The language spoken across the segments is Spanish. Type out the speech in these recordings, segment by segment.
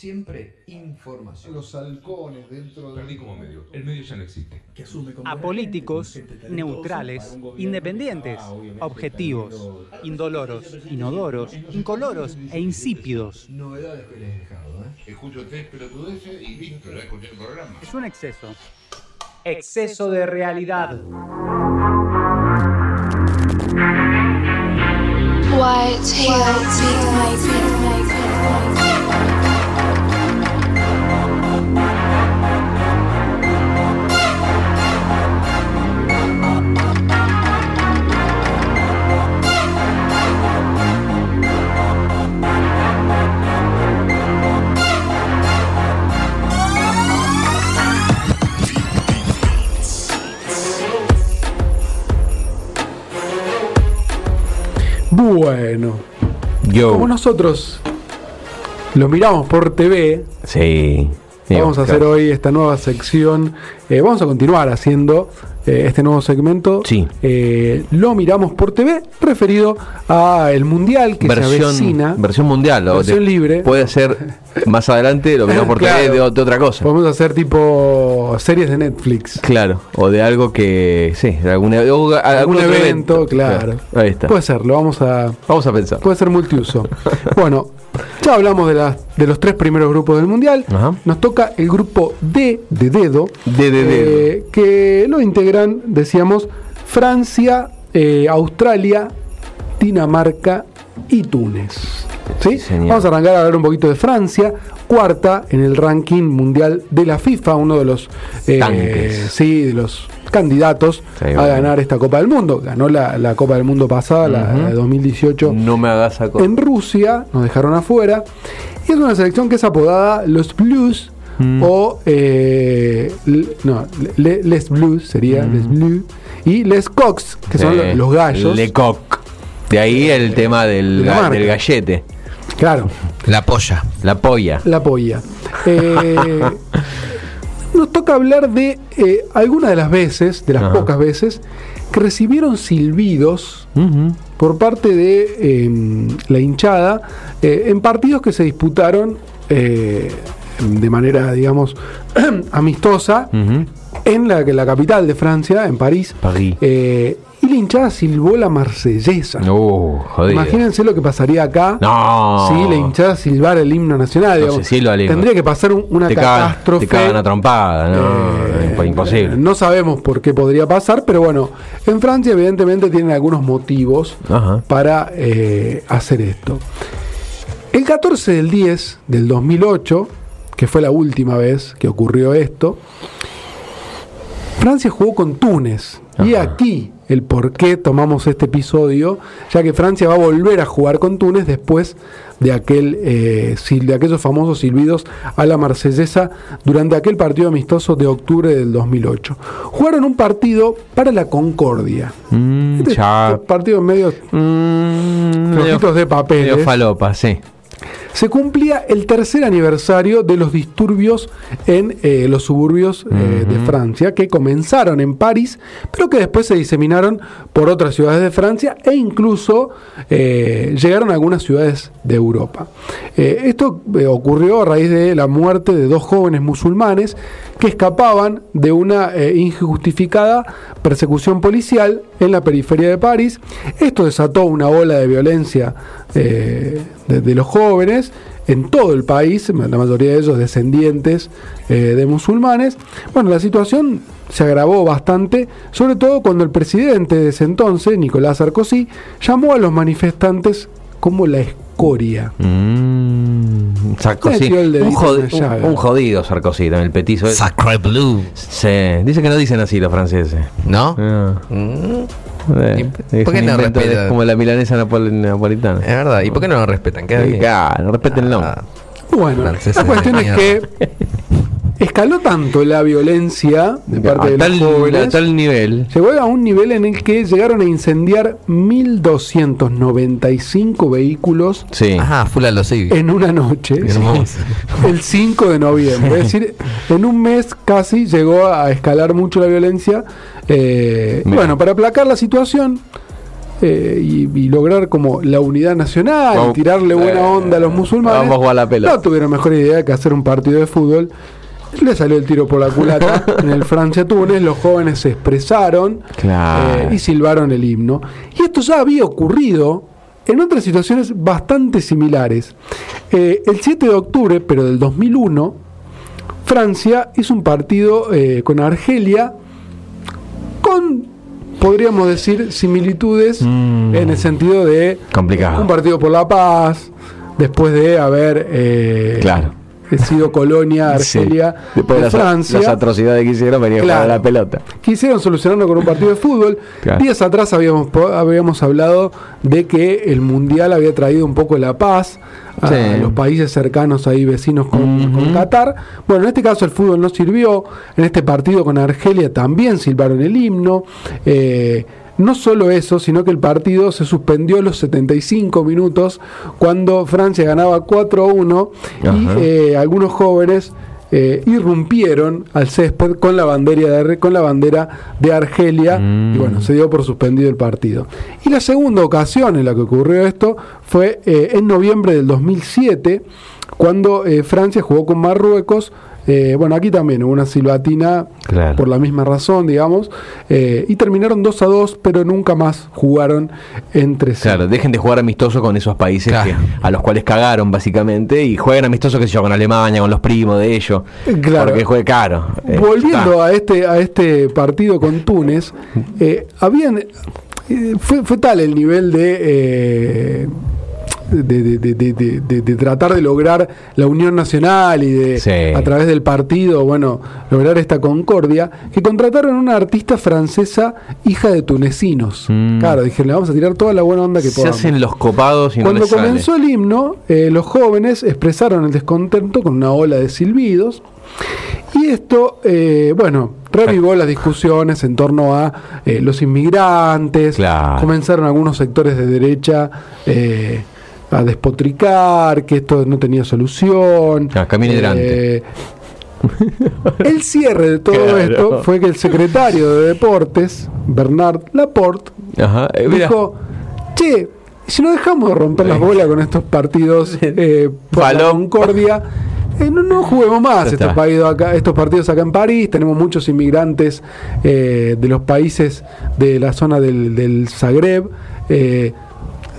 siempre información. Los halcones dentro de... Perdí como medio. El medio ya no existe. Apolíticos, neutrales, independientes, objetivos, indoloros, inodoros, incoloros e insípidos. Novedades que les he dejado, ¿eh? Escucho tres pelotudeces y listo, ya escuché el programa. Es un exceso. Exceso de realidad. White Bueno, Yo. como nosotros lo miramos por TV, Sí. vamos a hacer hoy esta nueva sección. eh, vamos a continuar haciendo eh, este nuevo segmento. Sí. Eh, lo miramos por TV, referido a el mundial que se avecina. versión mundial. o Versión libre. Puede ser más adelante, lo miramos por Claro. TV de, otra cosa. Podemos hacer tipo series de Netflix. Claro, o de algo que. Sí, de algún, algún Algún evento, claro. Ahí está. Puede ser, lo vamos a. Vamos a pensar. Puede ser multiuso. bueno, ya hablamos de, las de los tres primeros grupos del mundial. Ajá. Nos toca el grupo D de dedo. D de eh, que lo integran, decíamos, Francia, eh, Australia, Dinamarca y Túnez. ¿Sí? señor. Vamos a arrancar a hablar un poquito de Francia, cuarta en el ranking mundial de la FIFA, uno de los, eh, sí, de los candidatos Sí, a ganar esta Copa del Mundo. Ganó la, la Copa del Mundo pasada, la, de 2018 No me hagas a en Rusia, nos dejaron afuera. Y es una selección que es apodada los Blues Mm. o eh, no, le- les Blues sería les Blues y les Cox, que son lo- los gallos. Le coq. De ahí el tema del, De del gallete. Claro, La polla. La polla. la polla. Eh, nos toca hablar de eh, algunas de las veces, de las Ajá. pocas veces, que recibieron silbidos por parte de eh, la hinchada eh, en partidos que se disputaron eh, de manera, digamos, amistosa en la, la capital de Francia, en París. París. La hinchada silbó la marsellesa. Uh. Imagínense lo que pasaría acá No. si la hinchada silbara el himno nacional. No. Tendría que pasar un- una te cagan, catástrofe. te cagan a trompada, no, Eh, imposible. No sabemos por qué podría pasar, pero bueno, en Francia evidentemente tienen algunos motivos Ajá. para eh, hacer esto. El 14 del 10 del 2008, que fue la última vez que ocurrió esto, Francia jugó con Túnez. Y aquí el por qué tomamos este episodio, ya que Francia va a volver a jugar con Túnez después de, aquel, eh, de aquellos famosos silbidos a la marsellesa durante aquel partido amistoso de octubre del 2008. Jugaron un partido para la concordia. Mm, Este partido medio Mm, flojitos de papeles. medio falopa, sí. Se cumplía el tercer aniversario de los disturbios en eh, los suburbios eh, de Francia, que comenzaron en París, pero que después se diseminaron por otras ciudades de Francia e incluso eh, llegaron a algunas ciudades de Europa. Esto ocurrió a raíz de la muerte de dos jóvenes musulmanes que escapaban de una injustificada persecución policial en la periferia de París. Esto desató una ola de violencia eh, de, de los jóvenes en todo el país, la mayoría de ellos descendientes eh, de musulmanes. Bueno, la situación se agravó bastante, sobre todo cuando el presidente de ese entonces, Nicolás Sarkozy, llamó a los manifestantes como la escoria. Mm, Sarkozy. Un, jodido Sarkozy, también el petizo. Sacre Blue. Sí, dice que no dicen así los franceses. ¿No? Ah, Mm, eh, ¿Y es por qué no invento de- respeta? como la milanesa napol- napolitana. es verdad. ¿Y por qué no lo respetan? Queda Eh, bien. Claro, respeten el nombre. Ah, Bueno, Franceses la cuestión es que escaló tanto la violencia de parte a, de tal, los jóvenes. a tal nivel. Llegó a un nivel en el que llegaron a incendiar 1.295 vehículos Sí. Ajá, en una noche, Hermoso. el 5 de noviembre. Es decir, en un mes casi llegó a escalar mucho la violencia. Eh, bueno, para aplacar la situación, eh, y, y lograr como la unidad nacional, Vamos- tirarle buena eh, onda a los musulmanes, vamos a la pelota. no tuvieron mejor idea que hacer un partido de fútbol. Le salió el tiro por la culata en el Francia-Túnez, los jóvenes se expresaron Claro. eh, y silbaron el himno. Y esto ya había ocurrido en otras situaciones bastante similares. Eh, el 7 de octubre, pero del 2001, Francia hizo un partido eh, con Argelia con, podríamos decir, similitudes Mm. en el sentido de Complicado. un partido por la paz, después de haber Claro. Sido colonia Argelia Sí. Después de las, Francia. las atrocidades que hicieron, venía a jugar a Claro. la pelota. Quisieron solucionarlo con un partido de fútbol. Claro. Días atrás habíamos, habíamos hablado de que el Mundial había traído un poco la paz a Sí. los países cercanos ahí vecinos con, con Qatar. Bueno, en este caso el fútbol no sirvió. En este partido con Argelia también silbaron el himno. Eh, no solo eso, sino que el partido se suspendió a los 75 minutos cuando Francia ganaba 4 a 1 y eh, algunos jóvenes eh, irrumpieron al césped con la bandera de, con la bandera de Argelia Mm. y bueno, se dio por suspendido el partido. Y la segunda ocasión en la que ocurrió esto fue eh, en noviembre del 2007, cuando eh, Francia jugó con Marruecos. Eh, bueno, aquí también hubo una silbatina Claro. por la misma razón, digamos, eh, y terminaron 2 a 2, pero nunca más jugaron entre sí. Claro, dejen de jugar amistoso con esos países Claro. que- a los cuales cagaron básicamente y jueguen amistoso, que sé yo, con Alemania, con los primos de ellos. Eh, claro. Porque juegue caro. Eh, Volviendo a este a este partido con Túnez, eh, habían eh, fue, fue tal el nivel de, eh, de, de- de- de- de- de- de tratar de lograr la unión nacional y de Sí. a través del partido, bueno, lograr esta concordia, que contrataron a una artista francesa hija de tunecinos. Mm. Claro, dijeron, le vamos a tirar toda la buena onda que se podamos. hacen los copados y no Cuando sale. comenzó el himno, eh, los jóvenes expresaron el descontento con una ola de silbidos. Y esto, eh, bueno, revivó las discusiones en torno a eh, los inmigrantes. Claro. Comenzaron algunos sectores de derecha eh, a despotricar, que esto no tenía solución. Ah, hidrante. Eh, el cierre de todo Claro. esto fue que el secretario de Deportes, Bernard Laporte, Ajá, eh, dijo, che, si no dejamos de romper las bolas con estos partidos eh, por la concordia, eh, no, no juguemos más estos, acá, estos partidos acá en París. Tenemos muchos inmigrantes de los países de la zona del, del Zagreb.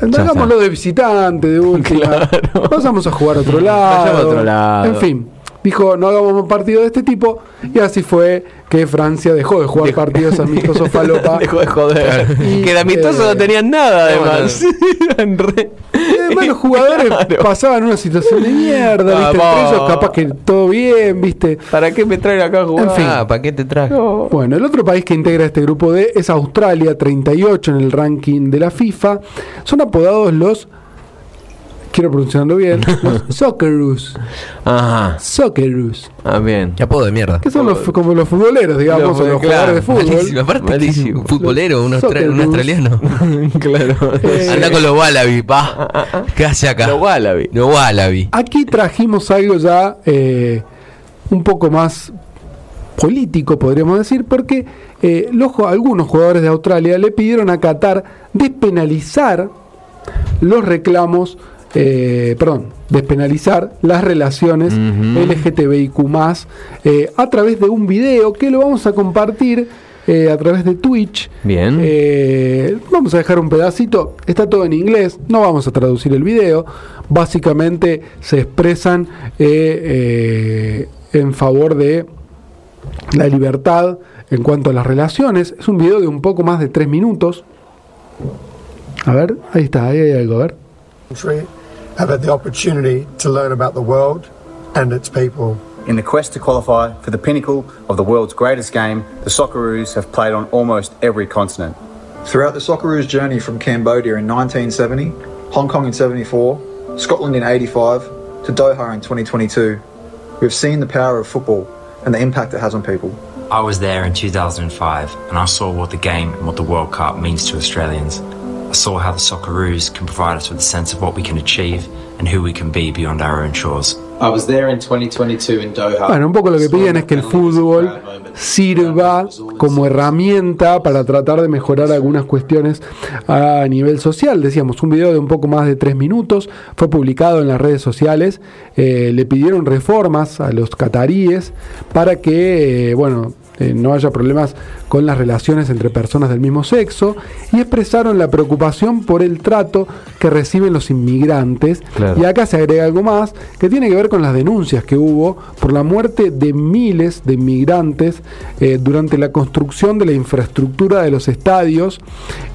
Hagámoslo de visitante, de última. Claro. Pasamos a jugar a otro lado. A otro lado. En fin. Dijo, no hagamos más partidos de este tipo. Y así fue que Francia dejó de jugar partidos amistosos falopa. Dejó de joder. Y, que de amistoso eh, no tenían nada, además. Y además los jugadores Claro. pasaban una situación de mierda, ¿viste? Entre ellos capaz que todo bien, ¿viste? ¿Para qué me traen acá a jugar? En fin. Ah, ¿para qué te traje? Bueno, el otro país que integra este grupo D es Australia, 38 en el ranking de la FIFA. Son apodados los, quiero pronunciarlo bien, los Socceroos. Ajá. Socceroos. Ah, bien. Qué apodo de mierda. Que son los, como los futboleros, digamos, Los- o los claro, jugadores de fútbol. Malísimo. Aparte, Malísimo. un futbolero, un, austra- australiano. claro. Eh, Anda con los Wallaby, pa. ¿Qué hace acá? Los Wallaby. Los Wallaby. Aquí trajimos algo ya eh, un poco más político, podríamos decir, porque eh, los algunos jugadores de Australia le pidieron a Qatar despenalizar los reclamos, eh, perdón, despenalizar las relaciones. LGTBIQ eh, a través de un video que lo vamos a compartir eh, a través de Twitch. Bien. Eh, vamos a dejar un pedacito, está todo en inglés, no vamos a traducir el video. Básicamente se expresan eh, eh, en favor de la libertad en cuanto a las relaciones. Es un video de un poco más de tres minutos. A ver, ahí está, ahí hay algo, a ver. Country have had the opportunity to learn about the world and its people. In the quest to qualify for the pinnacle of the world's greatest game, the Socceroos have played on almost every continent. Throughout the Socceroos' journey from Cambodia in 1970, Hong Kong in 74, Scotland in 85, to Doha in 2022, we've seen the power of football and the impact it has on people. I was there in 2005 and I saw what the game and what the World Cup means to Australians. I saw how the Socceroos can provide us with a sense of what we can achieve and who we can be beyond our own shores. I was there in 2022 in Doha. Bueno, un poco lo que piden es que el fútbol sirva como herramienta para tratar de mejorar algunas cuestiones a nivel social. Decíamos, un video de un poco más de tres minutos fue publicado en las redes sociales. Eh, le pidieron reformas a los cataríes para que, eh, bueno, eh, no haya problemas con las relaciones entre personas del mismo sexo y expresaron la preocupación por el trato que reciben los inmigrantes. Claro. Y acá se agrega algo más que tiene que ver con las denuncias que hubo por la muerte de miles de inmigrantes eh, durante la construcción de la infraestructura de los estadios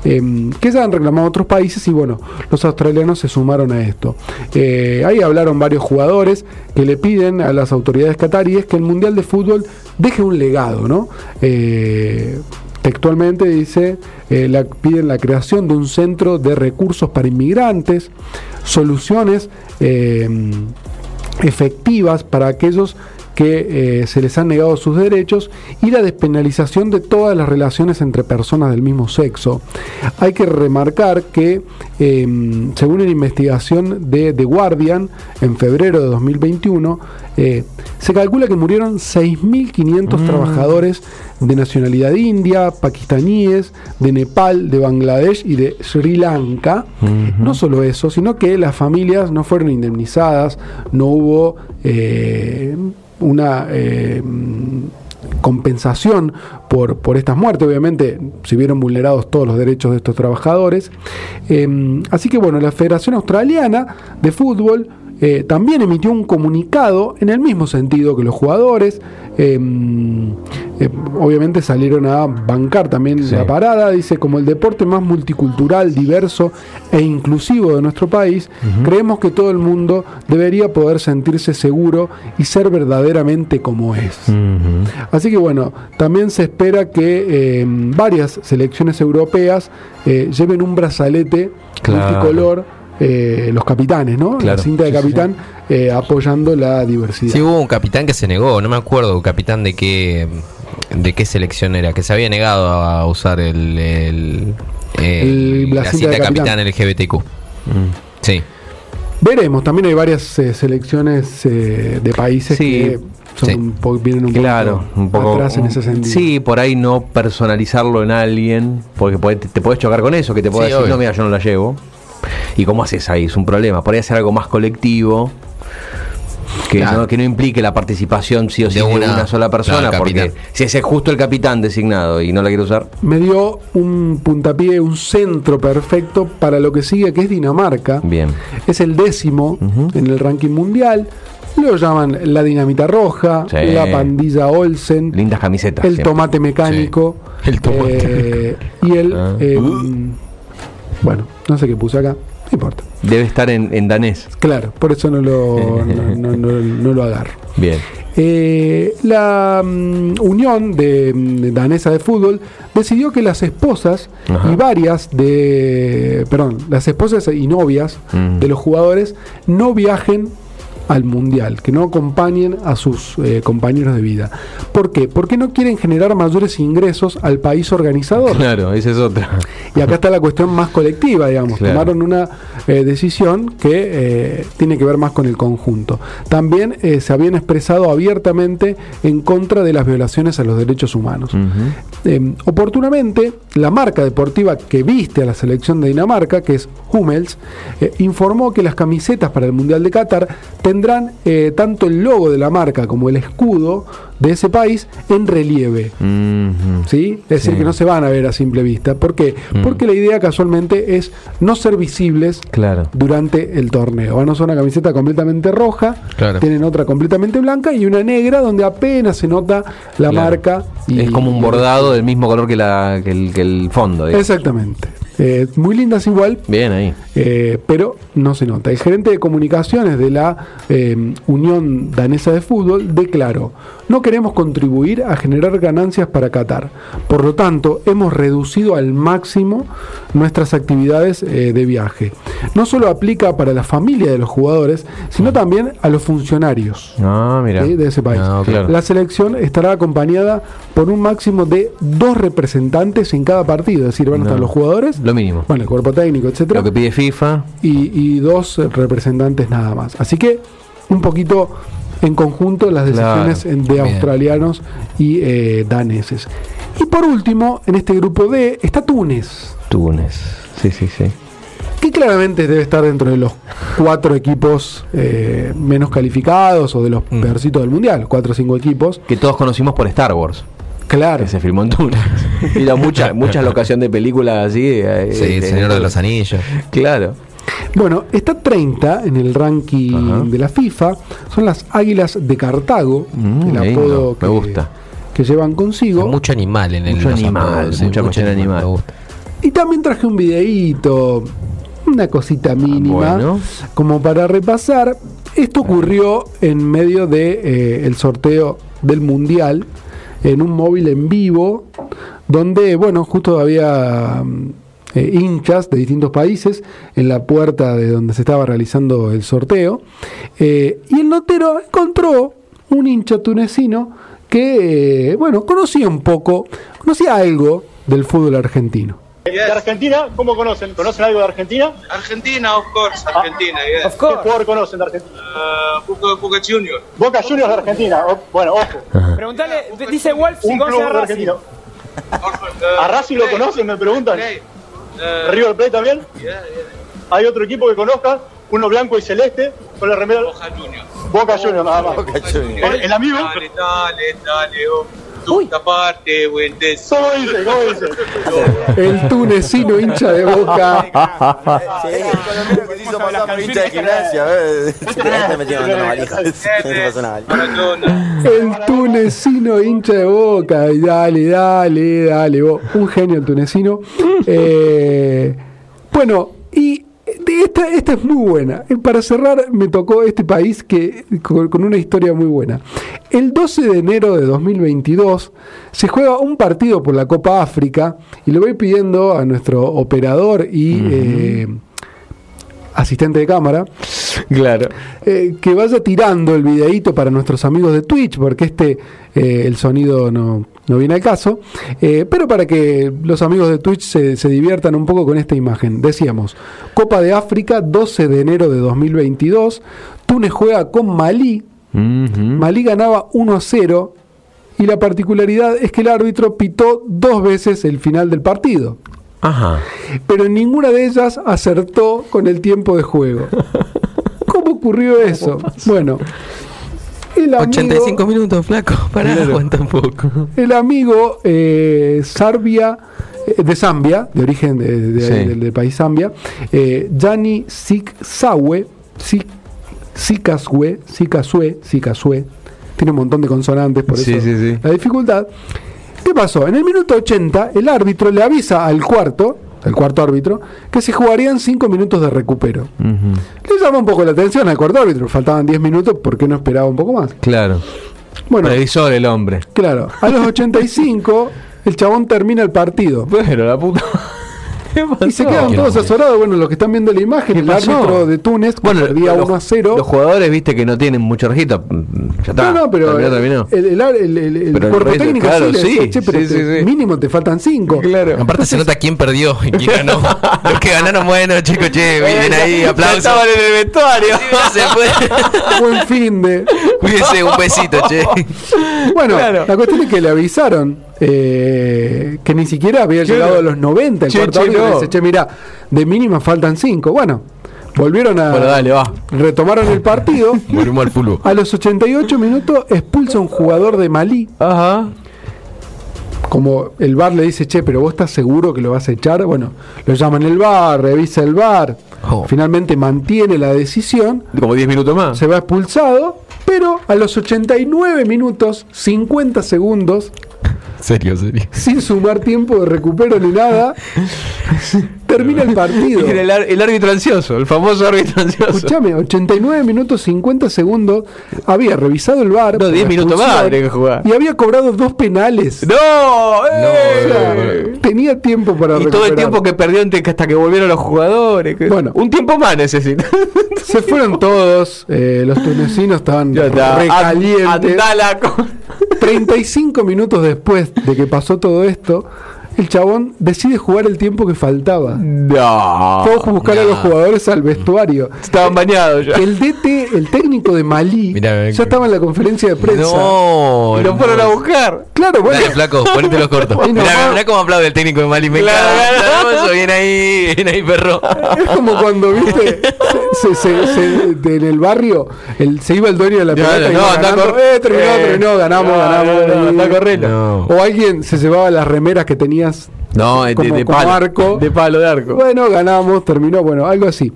eh, que se han reclamado otros países y bueno, los australianos se sumaron a esto. Eh, ahí hablaron varios jugadores que le piden a las autoridades cataríes que el Mundial de Fútbol deje un legado, ¿no? Eh, textualmente dice, eh, piden la creación de un centro de recursos para inmigrantes, soluciones eh, efectivas para aquellos que eh, se les han negado sus derechos y la despenalización de todas las relaciones entre personas del mismo sexo. Hay que remarcar que, eh, según una investigación de The Guardian, en febrero de 2021, eh, se calcula que murieron 6.500 trabajadores de nacionalidad india, pakistaníes, de Nepal, de Bangladesh y de Sri Lanka. No solo eso, sino que las familias no fueron indemnizadas, no hubo eh, una eh, compensación por, por estas muertes. Obviamente se vieron vulnerados todos los derechos de estos trabajadores. Eh, así que bueno, la Federación Australiana de Fútbol eh, también emitió un comunicado en el mismo sentido que los jugadores. Eh, eh, obviamente salieron a bancar también la parada. Dice, como el deporte más multicultural, diverso e inclusivo de nuestro país, creemos que todo el mundo debería poder sentirse seguro y ser verdaderamente como es. Así que bueno, también se espera que eh, varias selecciones europeas eh, lleven un brazalete Claro. multicolor, eh, los capitanes, ¿no? Claro. La cinta de Sí, sí, capitán eh, apoyando la diversidad. Sí, hubo un capitán que se negó, no me acuerdo, capitán de qué de qué selección era, que se había negado a usar el, el, El- la la cinta cinta de capitán, capitán. LGBTQ. Sí. Veremos, también hay varias eh, selecciones eh, de países Sí, que son sí. un vienen un Claro, un poco. atrás en ese sentido. Sí, por ahí no personalizarlo en alguien, porque puede- te, te puedes chocar con eso, que te puede Sí, decir, obvio. no, mira, yo no la llevo. ¿Y cómo haces ahí? Es un problema. Por ahí hacer algo más colectivo, que, Claro. no, que no implique la participación sí o sí De de una, una- sola persona, claro, porque si ese es justo el capitán designado y no la quiere usar, Me dio un puntapié, un centro perfecto para lo que sigue, que es Dinamarca. bien. Es el décimo en el ranking mundial. Lo llaman la dinamita roja, Sí. la pandilla Olsen, Lindas camisetas. el siempre. tomate mecánico. Sí. El tomate eh, y el. Ah. eh, bueno, no sé qué puse acá. No importa. Debe estar en, en danés. Claro, por eso no lo, no, no- no- no lo agarro. Bien. Eh, la mm, Unión de, mm, Danesa de Fútbol decidió que las esposas Ajá. y varias de. Perdón, las esposas y novias Mm. de los jugadores no viajen al mundial, que no acompañen a sus eh, compañeros de vida. ¿Por qué? Porque no quieren generar mayores ingresos al país organizador. Claro, esa es otra. Y acá está la cuestión más colectiva, digamos. Claro. Tomaron una eh, decisión que eh, tiene que ver más con el conjunto. También se habían expresado abiertamente en contra de las violaciones a los derechos humanos. Eh, oportunamente, la marca deportiva que viste a la selección de Dinamarca, que es Hummels, informó que las camisetas para el Mundial de Qatar tendrán eh, tanto el logo de la marca como el escudo de ese país en relieve. ¿Sí? Es decir, que no se van a ver a simple vista. ¿Por qué? Mm. Porque la idea casualmente es no ser visibles Claro. durante el torneo. Van a usar una camiseta completamente roja, Claro. tienen otra completamente blanca y una negra donde apenas se nota la Claro. marca. y- es como un bordado del mismo color que, la, que, el, que el fondo. digamos. Exactamente. Eh, muy lindas igual, Bien ahí. eh, pero no se nota. El gerente de comunicaciones de la eh, Unión Danesa de Fútbol declaró, no queremos contribuir a generar ganancias para Qatar. Por lo tanto, hemos reducido al máximo nuestras actividades eh, de viaje. No solo aplica para la familia de los jugadores, sino también a los funcionarios. Ah, mira. ¿sí? de ese país. Ah. Claro. La selección estará acompañada por un máximo de dos representantes en cada partido, es decir, van a estar los jugadores, Lo mínimo. bueno, el cuerpo técnico, etcétera, Lo que pide FIFA. y, y dos representantes nada más. Así que un poquito en conjunto las Claro, decisiones de bien. australianos y eh, daneses. Y por último, en este grupo D está Túnez, Túnez. Sí, sí, sí. que claramente debe estar dentro de los cuatro equipos eh, menos calificados o de los Mm. peorcitos del mundial, cuatro o cinco equipos. Que todos conocimos por Star Wars. Claro. Que se filmó en Túnez. y la mucha, muchas locaciones de películas así. eh, Sí, el eh, Señor de los Anillos. Claro. Bueno, está 30 en el ranking Ajá. de la FIFA. Son las Águilas de Cartago, Mm, el lindo, apodo me que, gusta. que llevan consigo. Mucho animal en el Mucho animal, apodos, mucha mucho cuestión animal. Me gusta. Y también traje un videíto, una cosita mínima, bueno. como para repasar. Esto ocurrió en medio de eh, el sorteo del Mundial, en un móvil en vivo, donde, bueno, justo había eh, hinchas de distintos países en la puerta de donde se estaba realizando el sorteo. Eh, y el notero encontró un hincha tunecino que, eh, bueno, conocía un poco, conocía algo del fútbol argentino. ¿De Argentina? ¿Cómo conocen? ¿Conocen algo de Argentina? Argentina, of course, Argentina, yeah. ¿Qué jugador conocen de Argentina? Uh, Boca, Boca Junior. Boca Juniors de Argentina. O- bueno, ojo. Preguntale, dice Wolf si Un conoce club a Racing. Argentina. ¿A Racing lo conocen? Me preguntan. Uh, ¿River Plate también? ¿Hay otro equipo que conozca? Uno blanco y celeste con la remera. Boca Junior. Boca Juniors nada más. El, el amigo. Dale, dale, dale. Parte, buen ¿Cómo dice? ¿Cómo dice? El tunecino hincha de boca. Sí, el hizo pasar hincha de gimnasia. El tunecino hincha de boca. Y dale, dale, dale. vos. Un genio el tunecino. Eh, bueno, y esta, esta es muy buena. Para cerrar, me tocó este país que con, con una historia muy buena. El 12 de enero de 2022 se juega un partido por la Copa África y le voy pidiendo a nuestro operador y eh, asistente de cámara Claro. eh, que vaya tirando el videíto para nuestros amigos de Twitch, porque este eh, el sonido no, no viene al caso, eh, pero para que los amigos de Twitch se, se diviertan un poco con esta imagen. Decíamos, Copa de África, 12 de enero de 2022, Túnez juega con Malí, Malí ganaba 1 a 0 y la particularidad es que el árbitro pitó dos veces el final del partido. Ajá. Pero en ninguna de ellas acertó con el tiempo de juego. ¿Cómo ocurrió eso? Bueno, el amigo, 85 minutos, flaco. Para, Claro. aguanta un poco. el amigo eh, Sarbia, eh, de Zambia, de origen de- de- Sí. del, del país Zambia, eh, Gianni Siksawe, Sik- Sikaswe, Sikasue, Sikasue, tiene un montón de consonantes, por Sí, eso sí. la dificultad. ¿Qué pasó? En el minuto 80, el árbitro le avisa al cuarto, el cuarto árbitro, que se jugarían 5 minutos de recupero. Le llama un poco la atención al cuarto árbitro, faltaban 10 minutos, ¿por qué no esperaba un poco más? Claro. Bueno, Previsor el hombre. claro, a los 85 el chabón termina el partido. Pero la puta. Y se quedan ¿Qué todos pasó? azorados. Bueno, los que están viendo la imagen, el pasó? árbitro de Túnez, que perdía los- 1 a 0. Los jugadores, viste, que no tienen mucho registro. mm, Ya está. no, no, pero Terminó, terminó. el, el, el- el- el Pero cuerpo técnico claro, sí, decía, sí, "Che, pero sí, te- sí, sí. mínimo te faltan 5. Claro. Aparte se nota quién perdió y quién ganó. Los que ganaron, bueno, chicos, che, vienen ahí, aplausos. estaban en el vestuario. Buen fin de. Cuídense, un besito, che. Bueno, Claro. la cuestión es que le avisaron eh, que ni siquiera había llegado a los 90. El Che, cuarto che, no. dice, che, mira, de mínima faltan 5. Bueno, volvieron a. Bueno, dale, va. Retomaron el partido. Volvimos al fútbol. A los 88 minutos expulsa un jugador de Malí. Ajá. Como el bar le dice, che, pero vos estás seguro que lo vas a echar. Bueno, lo llaman el bar, revisa el bar. Oh. Finalmente mantiene la decisión. Como 10 minutos más. Se va expulsado. Pero a los 89 minutos, 50 segundos, Serio, serio. sin sumar tiempo de recupero ni nada, termina el partido. El, árbitro ansioso, el famoso árbitro ansioso. Escuchame, 89 minutos 50 segundos, había revisado el bar. No, 10 minutos más que jugar. Y había cobrado dos penales. ¡No! ¡Eh! tenía tiempo para Y todo el tiempo que perdió hasta que volvieron los jugadores. que- Bueno. un tiempo más necesita. Se fueron todos, eh, los tunecinos estaban recalientes. Andala con- 35 minutos después de que pasó todo esto, el chabón decide jugar el tiempo que faltaba. No. Fue a buscar a los jugadores al vestuario. Estaban bañados ya. El DT, el técnico de Malí, Mirá, ya estaba en la conferencia de prensa. No, Y lo fueron a buscar. Claro, bueno. Dale, flaco, ponete los cortos. Nomás. Mirá, mirá cómo aplaude el técnico de Mali. Me Claro, Bien ahí, bien ahí, perro. Es como cuando, viste, se, se- en el barrio, el, se iba el dueño de la pelota. y no, anda a ganando. correr. Eh, terminó, Eh, terminó, ganamos, no, ganamos. no, no, y- anda a correr. No. O alguien se llevaba las remeras que No, de, como, de como palo. arco. De palo, de arco. Bueno, ganamos, terminó, bueno, algo así.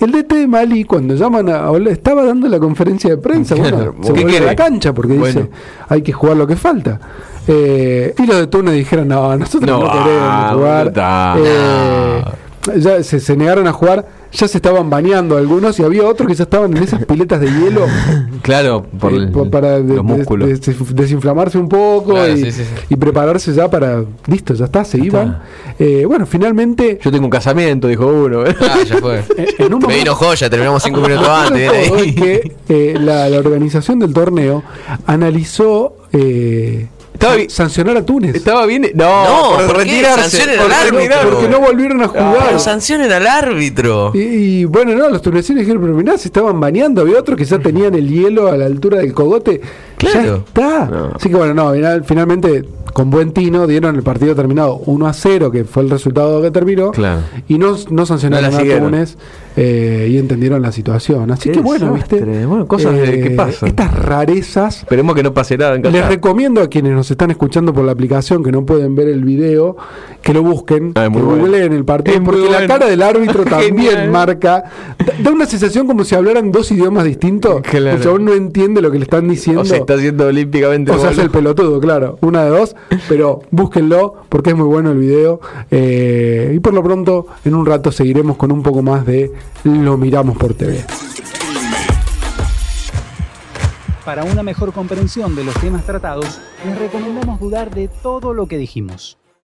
El DT de Mali, cuando llaman a estaba dando la conferencia de prensa, bueno, se ¿qué volvió a la cancha porque Bueno. dice, hay que jugar lo que falta. Eh, y los de Túnez dijeron, no, nosotros no, No, ah, queremos jugar. está. Eh, ya se, se negaron a jugar, ya se estaban bañando algunos y había otros que ya estaban en esas piletas de hielo Claro, por eh, el- para de- los músculos. de- des- desinflamarse un poco Claro, y, sí, sí, sí. y prepararse ya para, listo, ya está, se iban. Eh, bueno, finalmente... Yo tengo un casamiento, dijo uno. Ah, ya fue. en un Me momento- vino joya, terminamos cinco minutos antes. Es que eh, la, la organización del torneo analizó eh, Estaba bien- sancionar a Túnez. Estaba bien. No, No, por, ¿por retirarse. Sancionen por al árbitro. porque no volvieron a jugar. Pero sancionen al árbitro. Y, y, bueno, no, los tunecinos dijeron, pero mirá, se estaban bañando. Había otros que ya tenían el hielo a la altura del cogote. Ya Claro. está. No. Así que bueno, no, final- finalmente, con buen tino, dieron el partido terminado 1 a 0, que fue el resultado que terminó. Claro. Y no, no sancionaron No a. Túnez eh, y entendieron la situación. Así Qué que bueno, desastre. viste. eh, Bueno, cosas de- que pasan. Estas rarezas. Esperemos que no pase nada en Les recomiendo a quienes nos están escuchando por la aplicación que no pueden ver el video que lo busquen, Ah, es que bueno. googleen el partido, Es porque la cara del árbitro también marca. Da, una sensación como si hablaran dos idiomas distintos. Claro. El chabón no entiende lo que le están diciendo. O se está haciendo olímpicamente. O se hace boludo. el pelotudo, claro. Una de dos. Pero búsquenlo porque es muy bueno el video. Eh, y por lo pronto, en un rato seguiremos con un poco más de Lo Miramos por TV. Para una mejor comprensión de los temas tratados, les recomendamos dudar de todo lo que dijimos.